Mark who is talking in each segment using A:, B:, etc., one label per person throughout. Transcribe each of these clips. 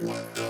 A: What?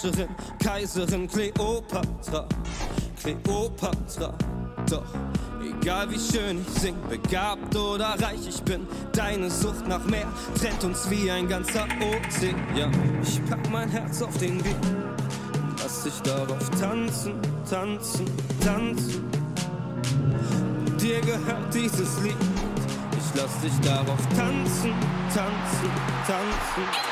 B: Herrscherin, Kaiserin Kleopatra, Kleopatra. Doch egal wie schön ich sing, begabt oder reich ich bin, deine Sucht nach mehr trennt uns wie ein ganzer Ozean. Ich pack mein Herz auf den Weg, lass dich darauf tanzen, tanzen, tanzen. Dir gehört dieses Lied. Ich lass dich darauf tanzen, tanzen, tanzen. Tanzen!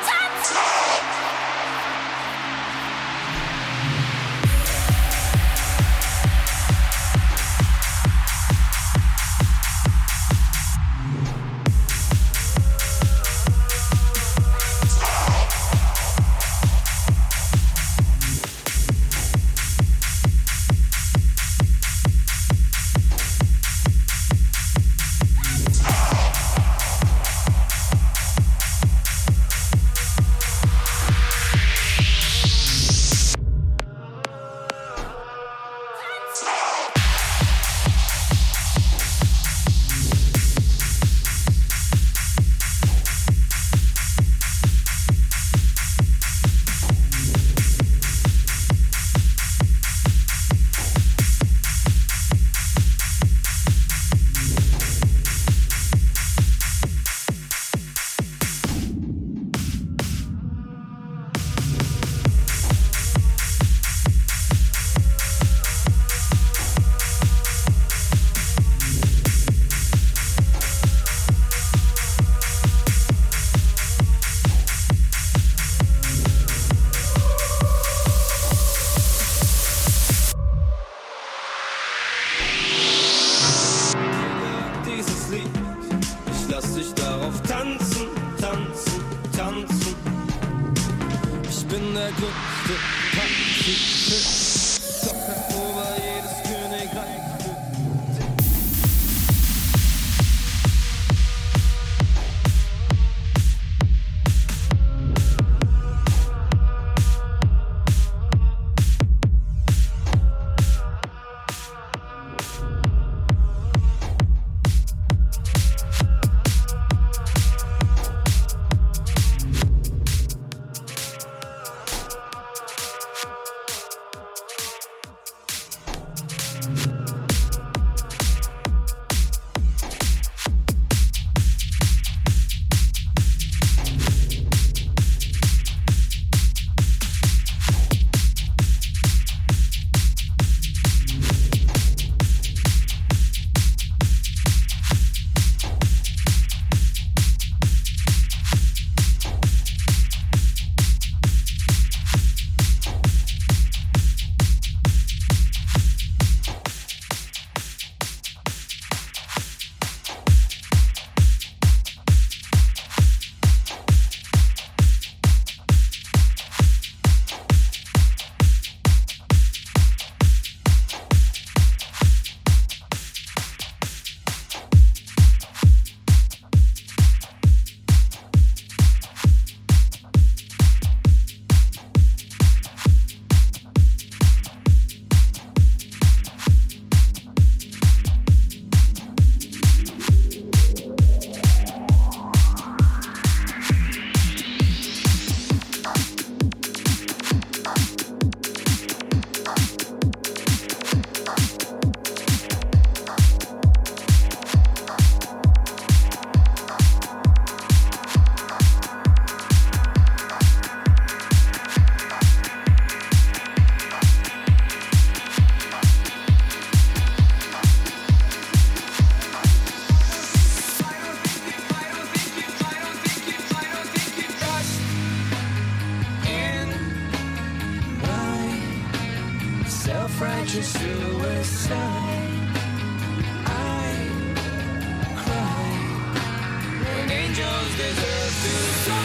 C: do so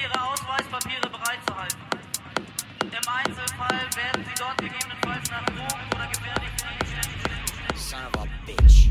C: Ihre Ausweispapiere bereitzuhalten. Im Einzelfall werden Sie dort gegebenenfalls nach Drogen oder gefährlichen Gegenständen.
D: Son of a bitch.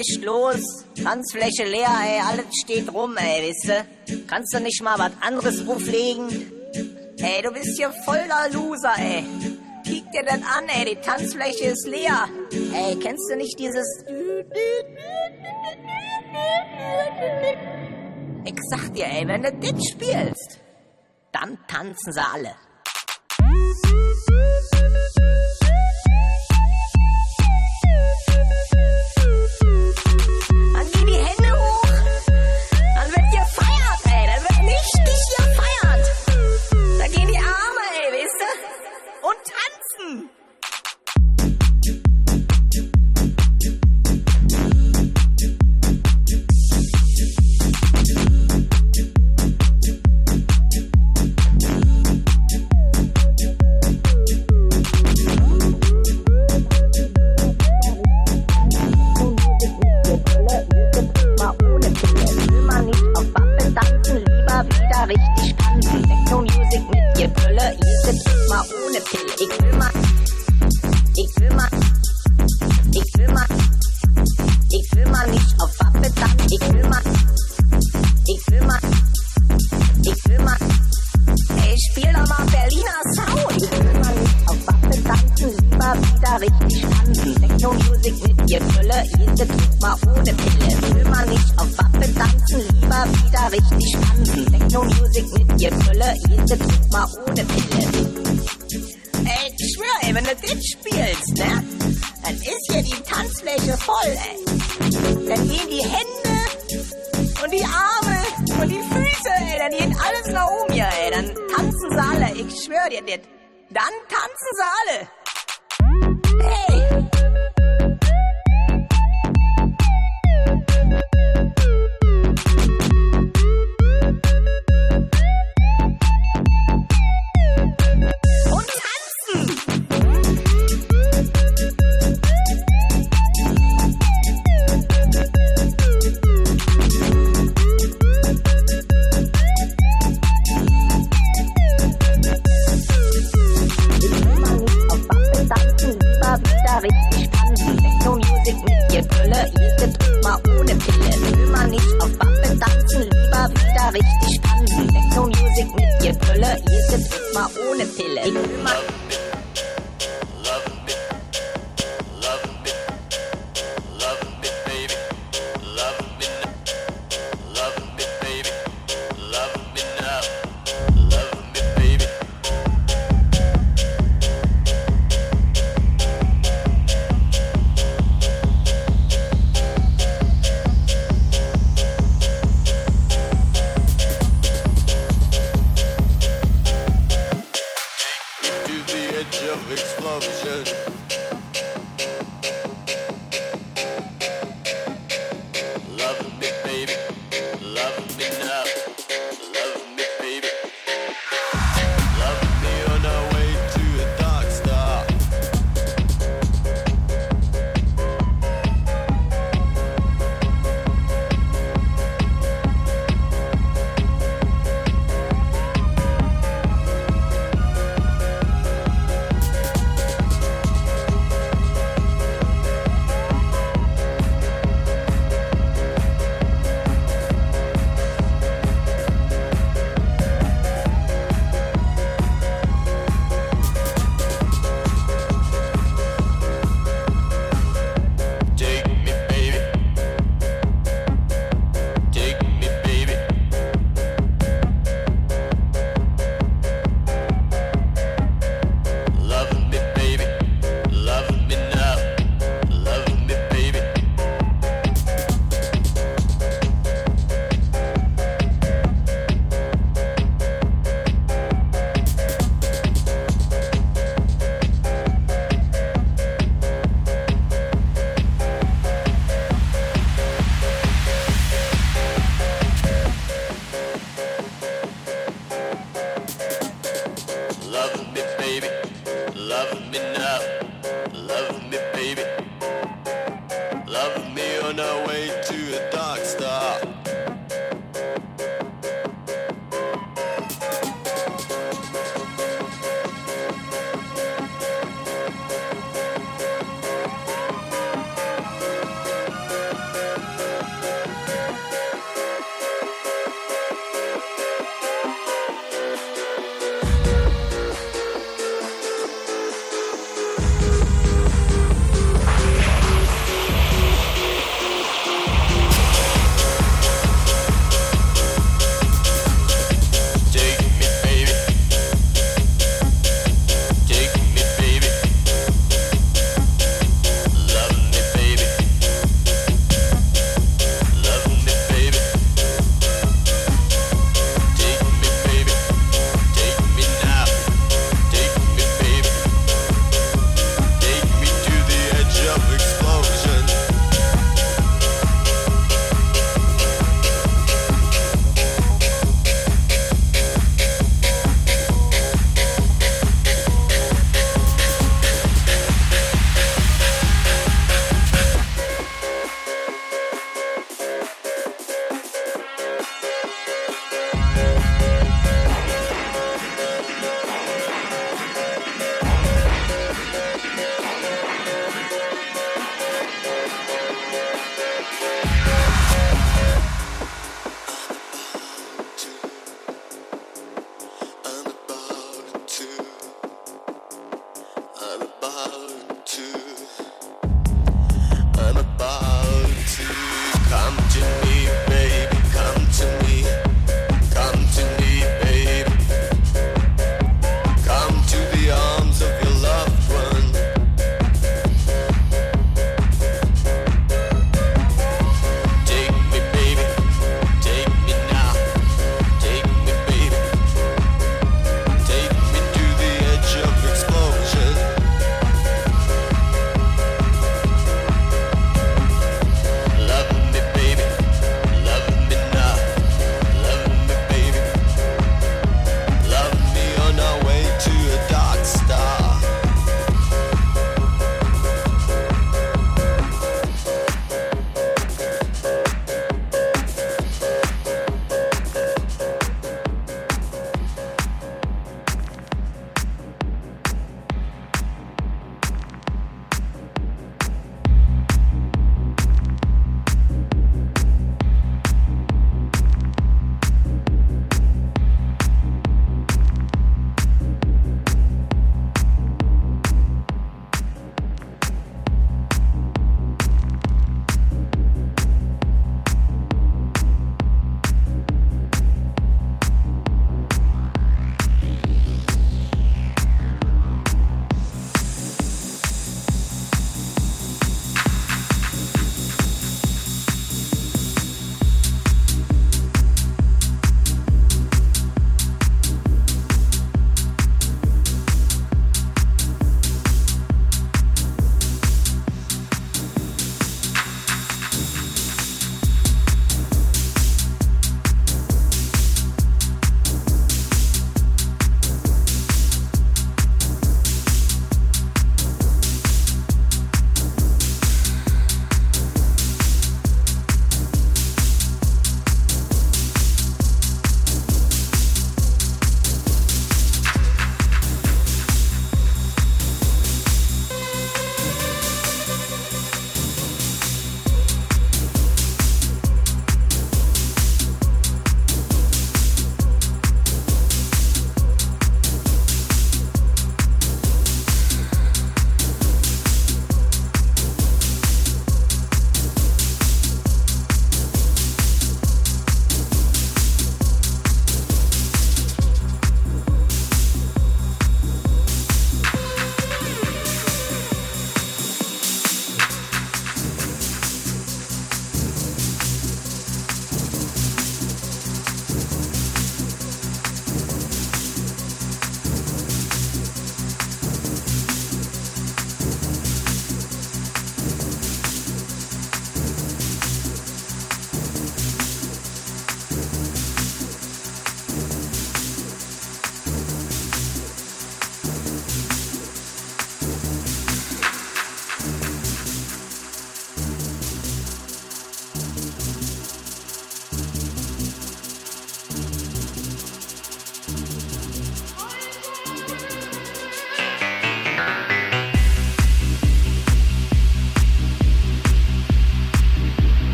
E: nicht
F: los. Tanzfläche leer, ey, alles steht rum, ey, wisst ihr? Kannst du nicht mal was anderes auflegen? Ey, du bist hier voller Loser, ey. Kick dir das an, ey, die Tanzfläche ist leer. Ey, kennst du nicht dieses... Ich sag dir, ey, wenn du das spielst, dann tanzen sie alle. richtig an. Techno Music mit Gebrülle, ihr Tipps immer ohne Pill. Ich will mal
G: up.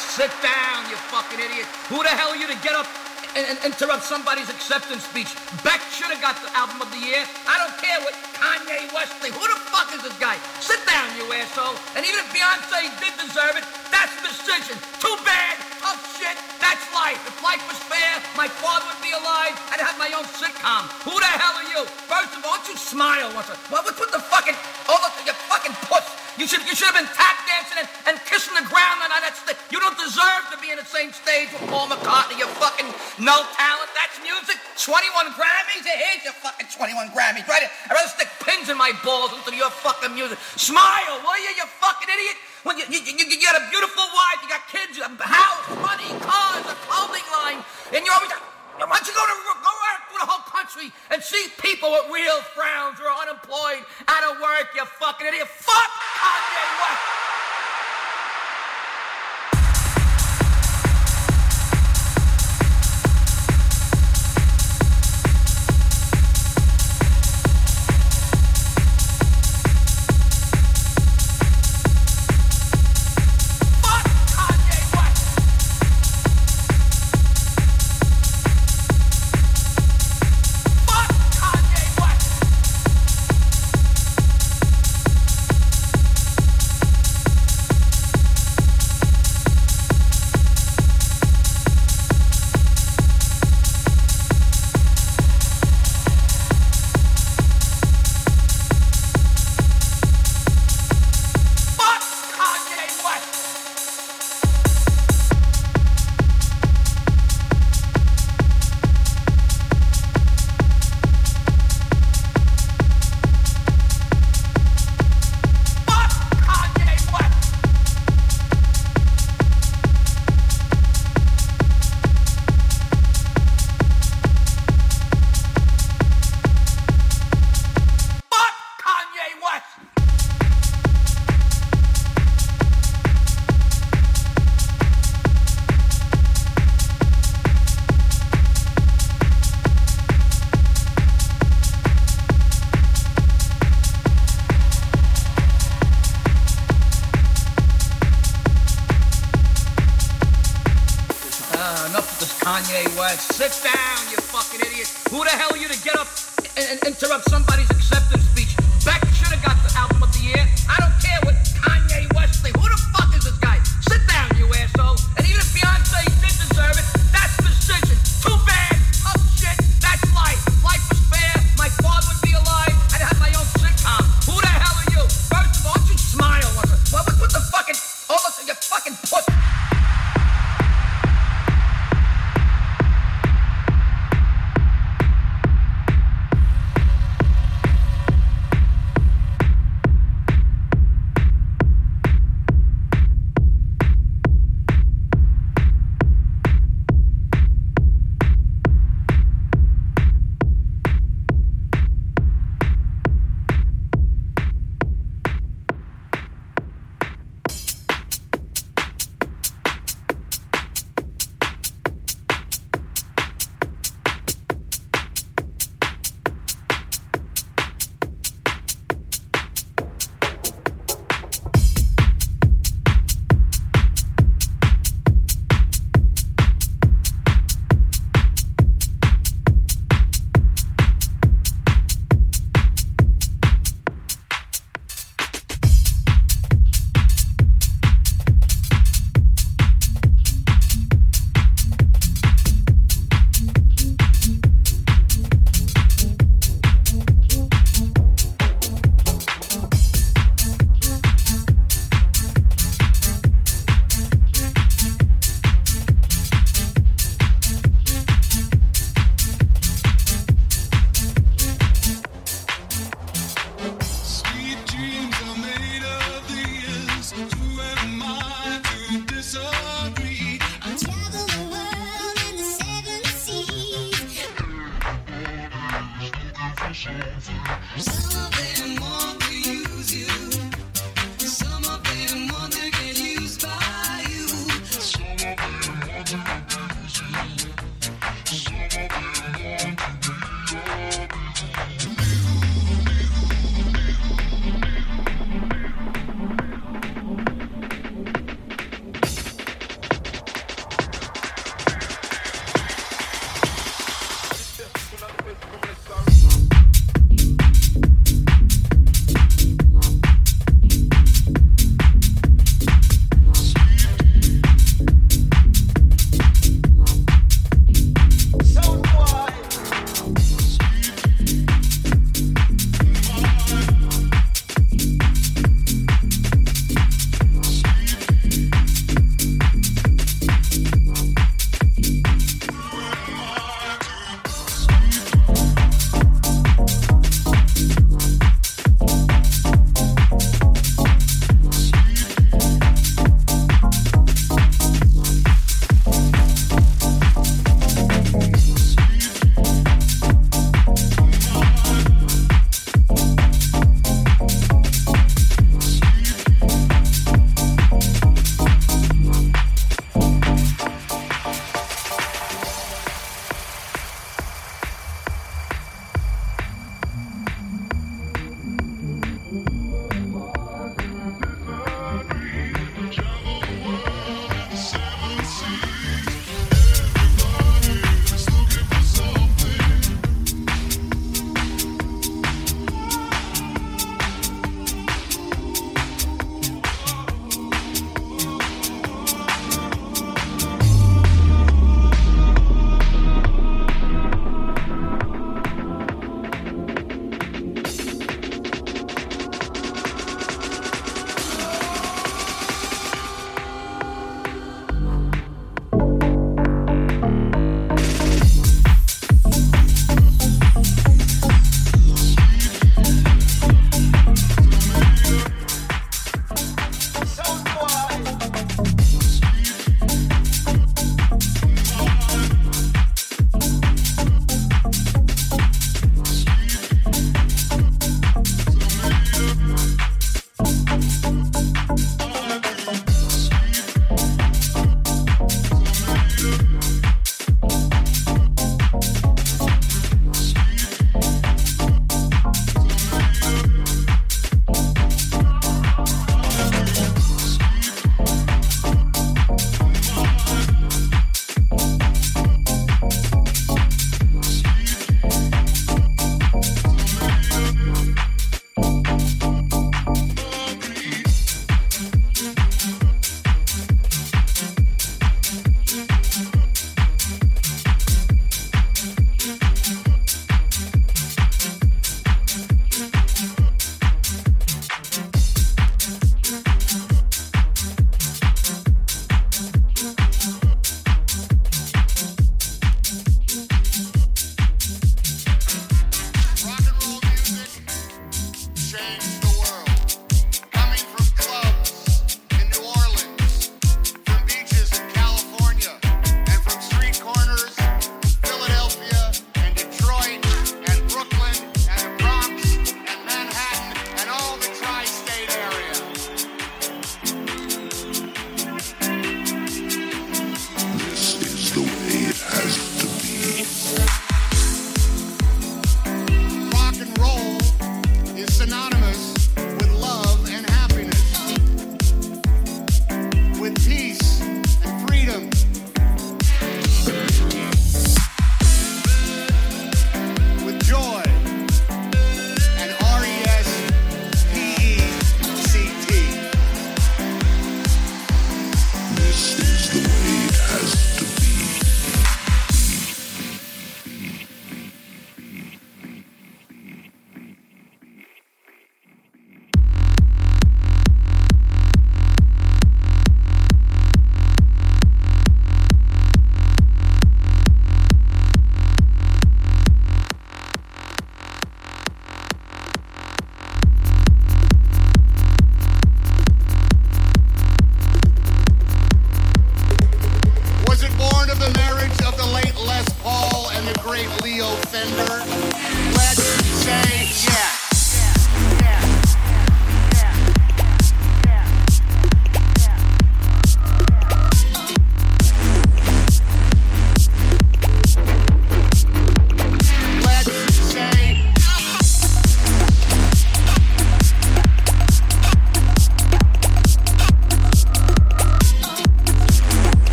G: Sit down, you fucking idiot. Who the hell are you to get up and, and interrupt somebody's acceptance speech? Beck should have got the album of the year. I don't care what Kanye West thinks. Who the fuck is this guy? Sit down, you asshole. And even if Beyonce did deserve it, that's the decision. Too bad. Oh shit, that's life. If life was fair, my father would be alive. I'd have my own sitcom. Who the hell are you? First of all, don't you smile once. What, what's with the fucking, to be in the same stage with Paul McCartney. You fucking no talent. That's music. 21 Grammys. Here's your fucking 21 Grammys. Right? I'd rather stick pins in my balls instead of your fucking music. Smile, will you, you fucking idiot? When you, you, you, you got a beautiful wife, you got kids, a house, money, cars, a clothing line, and you're always. Why don't you go to go around through the whole country and see people with real frowns who are unemployed, out of work, you fucking idiot? Fuck Kanye West!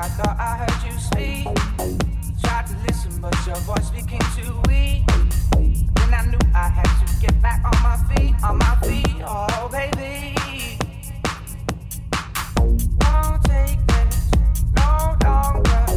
G: I thought I heard you speak. Tried to listen, but your voice became too
H: weak. Then I knew I had to get
I: back on my feet, on my feet. Oh, baby. Won't take this no
D: longer.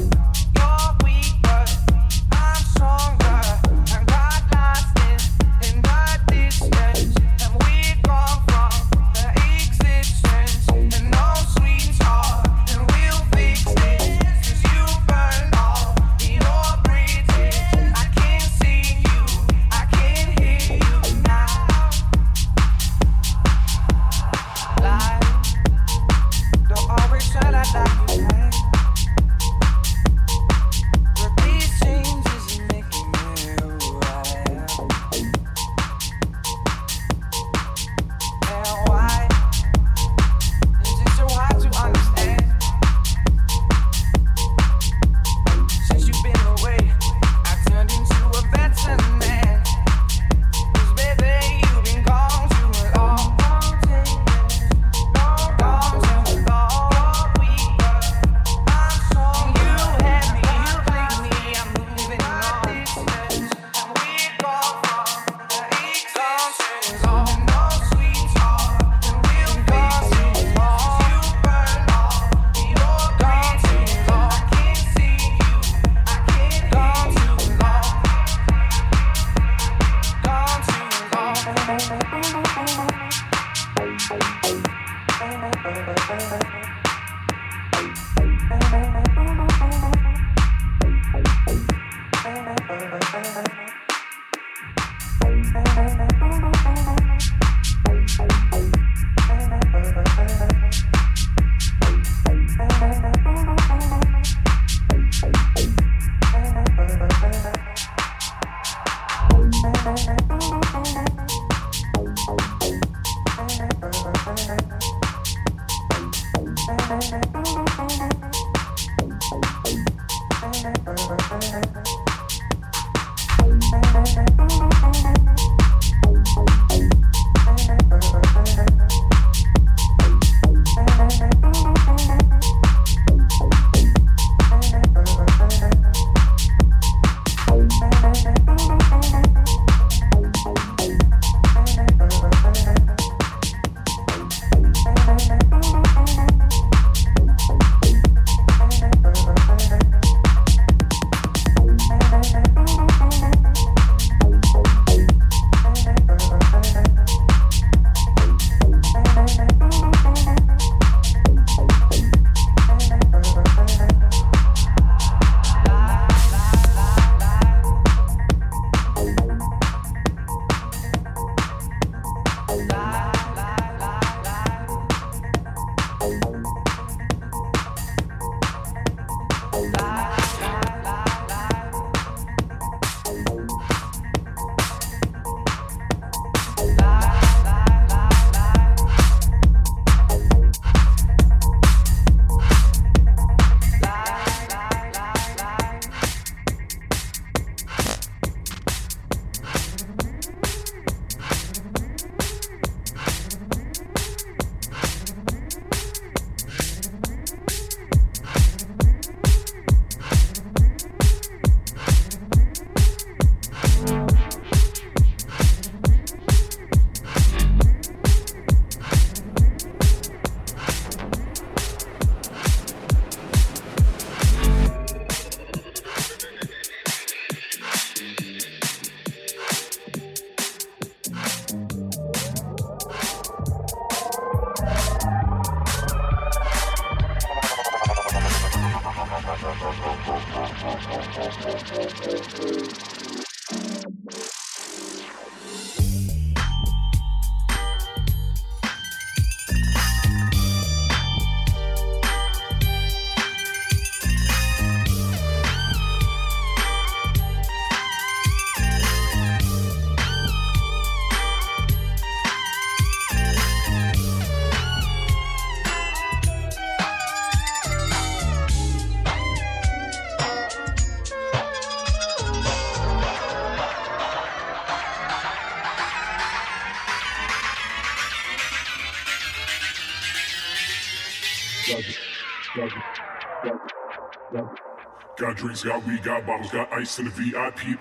D: Drinks, got weed, got bottles, got ice in the VIP.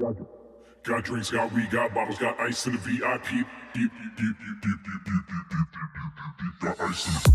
D: Got,
A: drinks, got weed, got bottles, got ice in the VIP. Deep, deep, deep, deep, deep, deep, deep, deep, deep, deep, got ice in the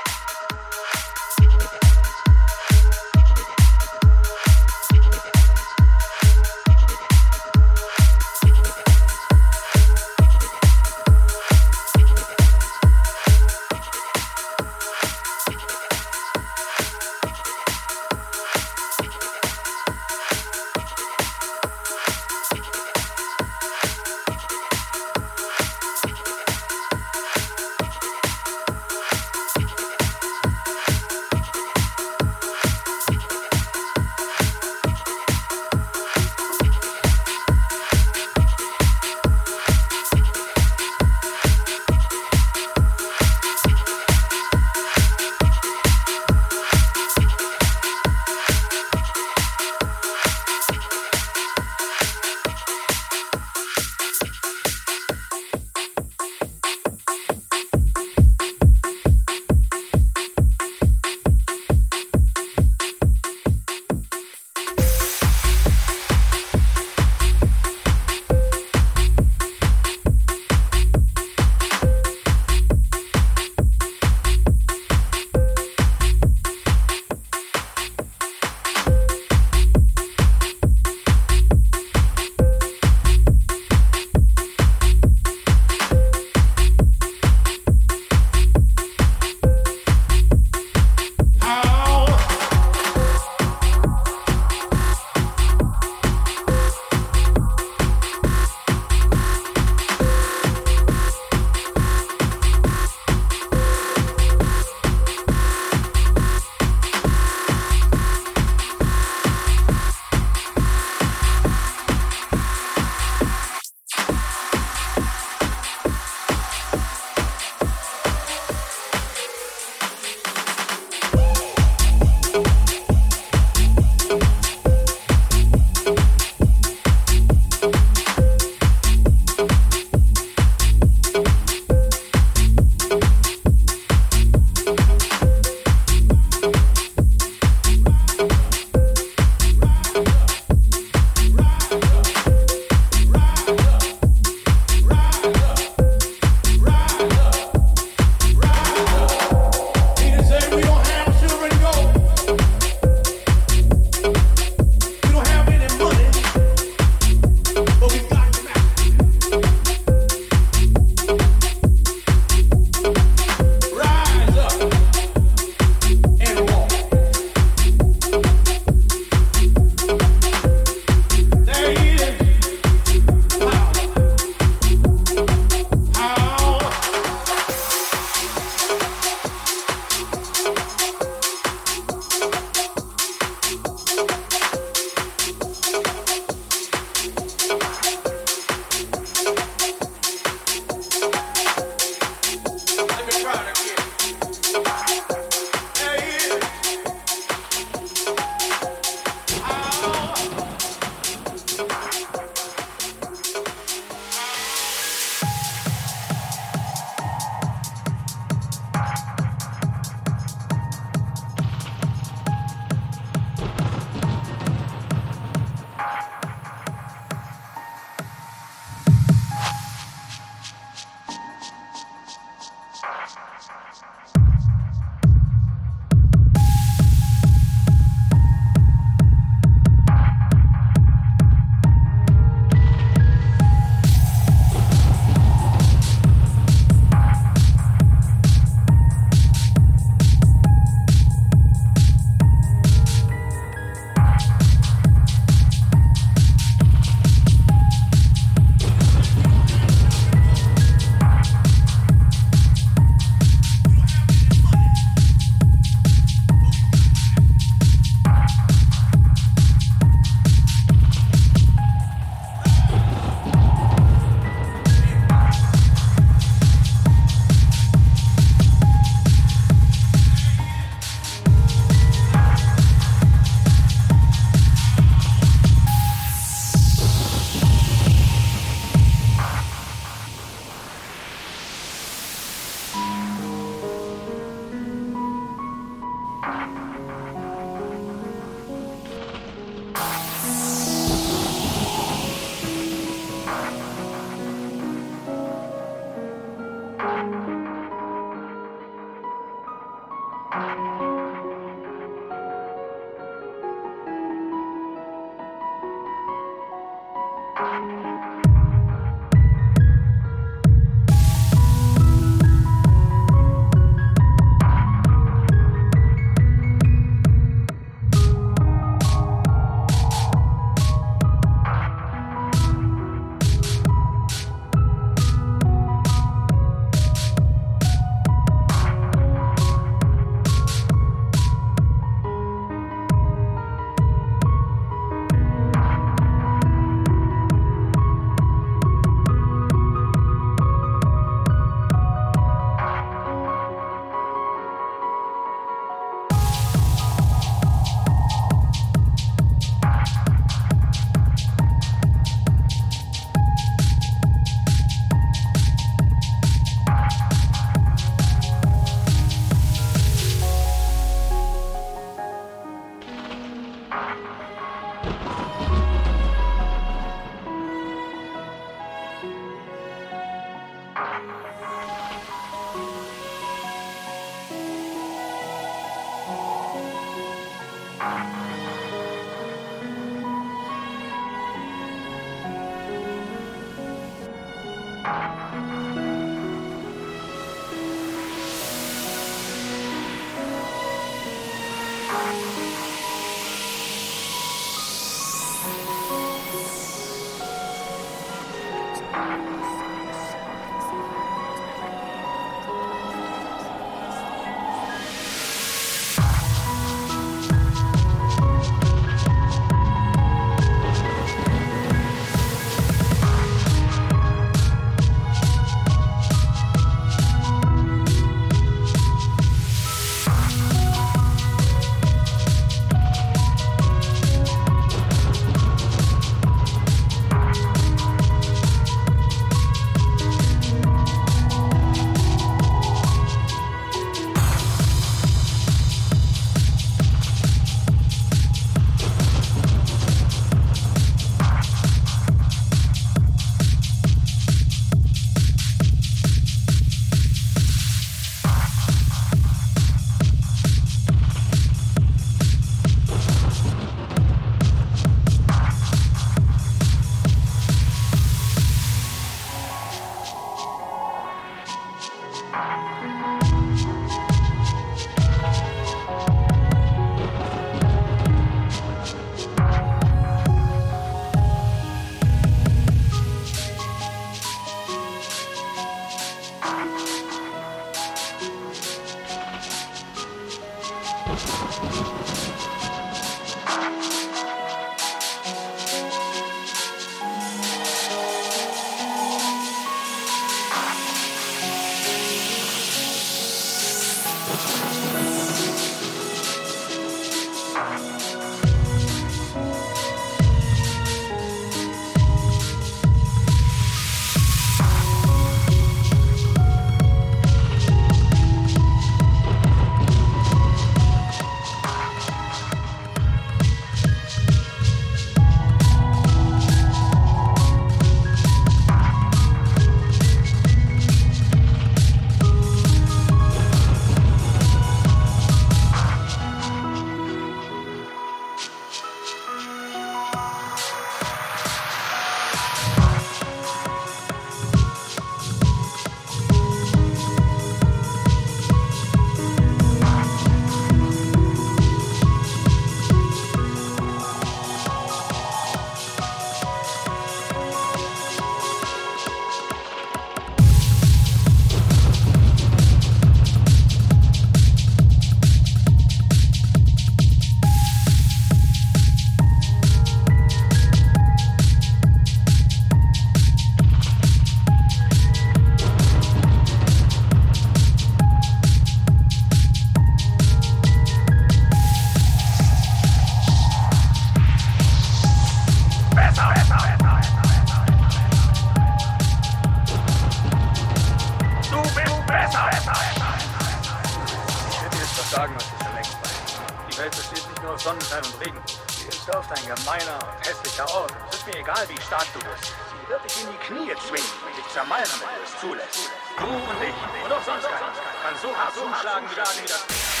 J: bist. Sie wird dich in die Knie zwingen und dich zermalmen, wenn du es zulässt. Du und ich und auch sonst keiner kann so hart zuschlagen, wie das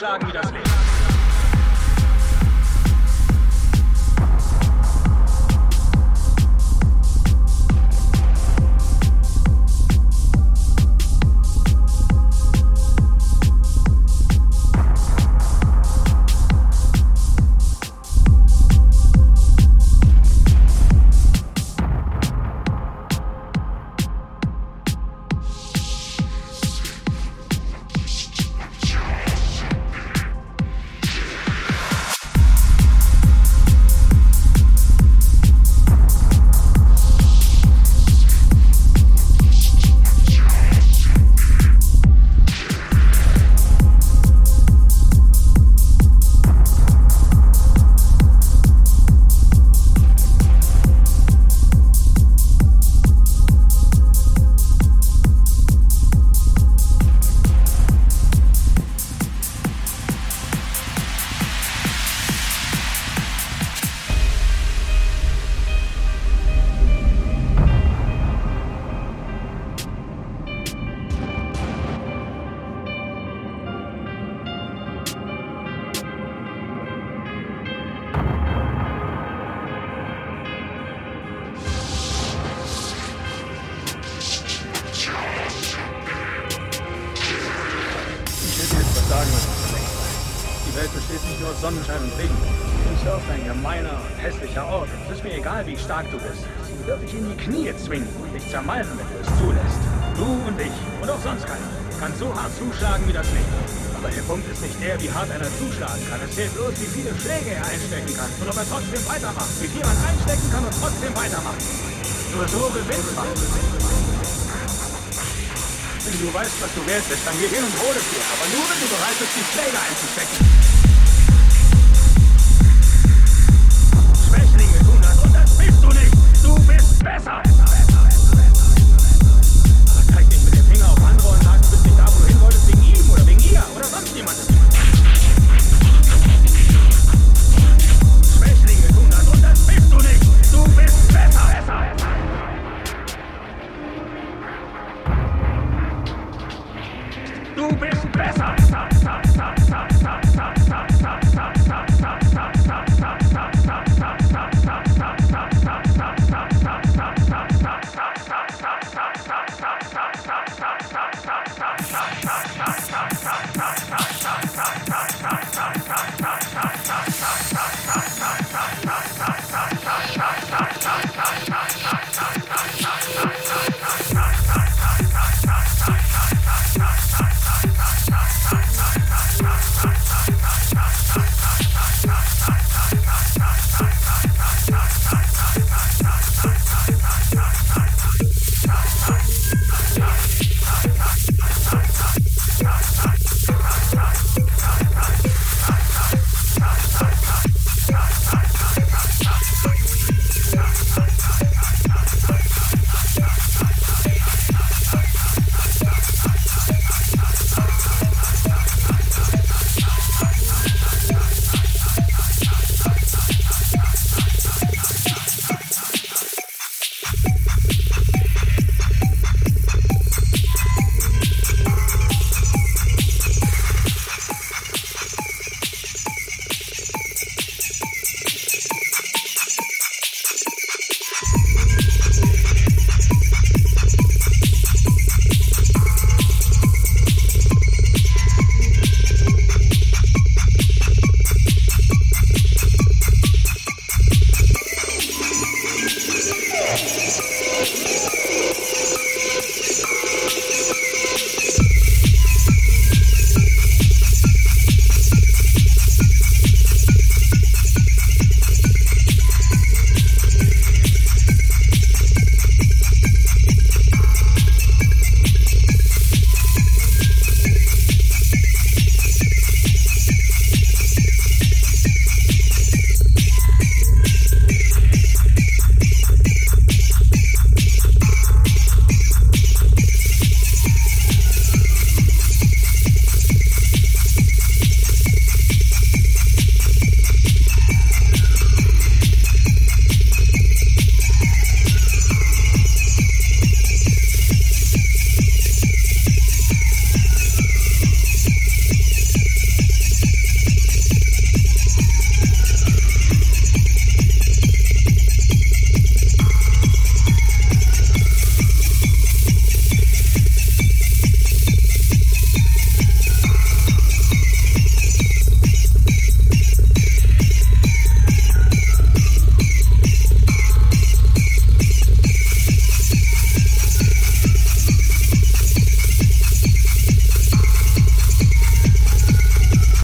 J: nachschlagen, wie das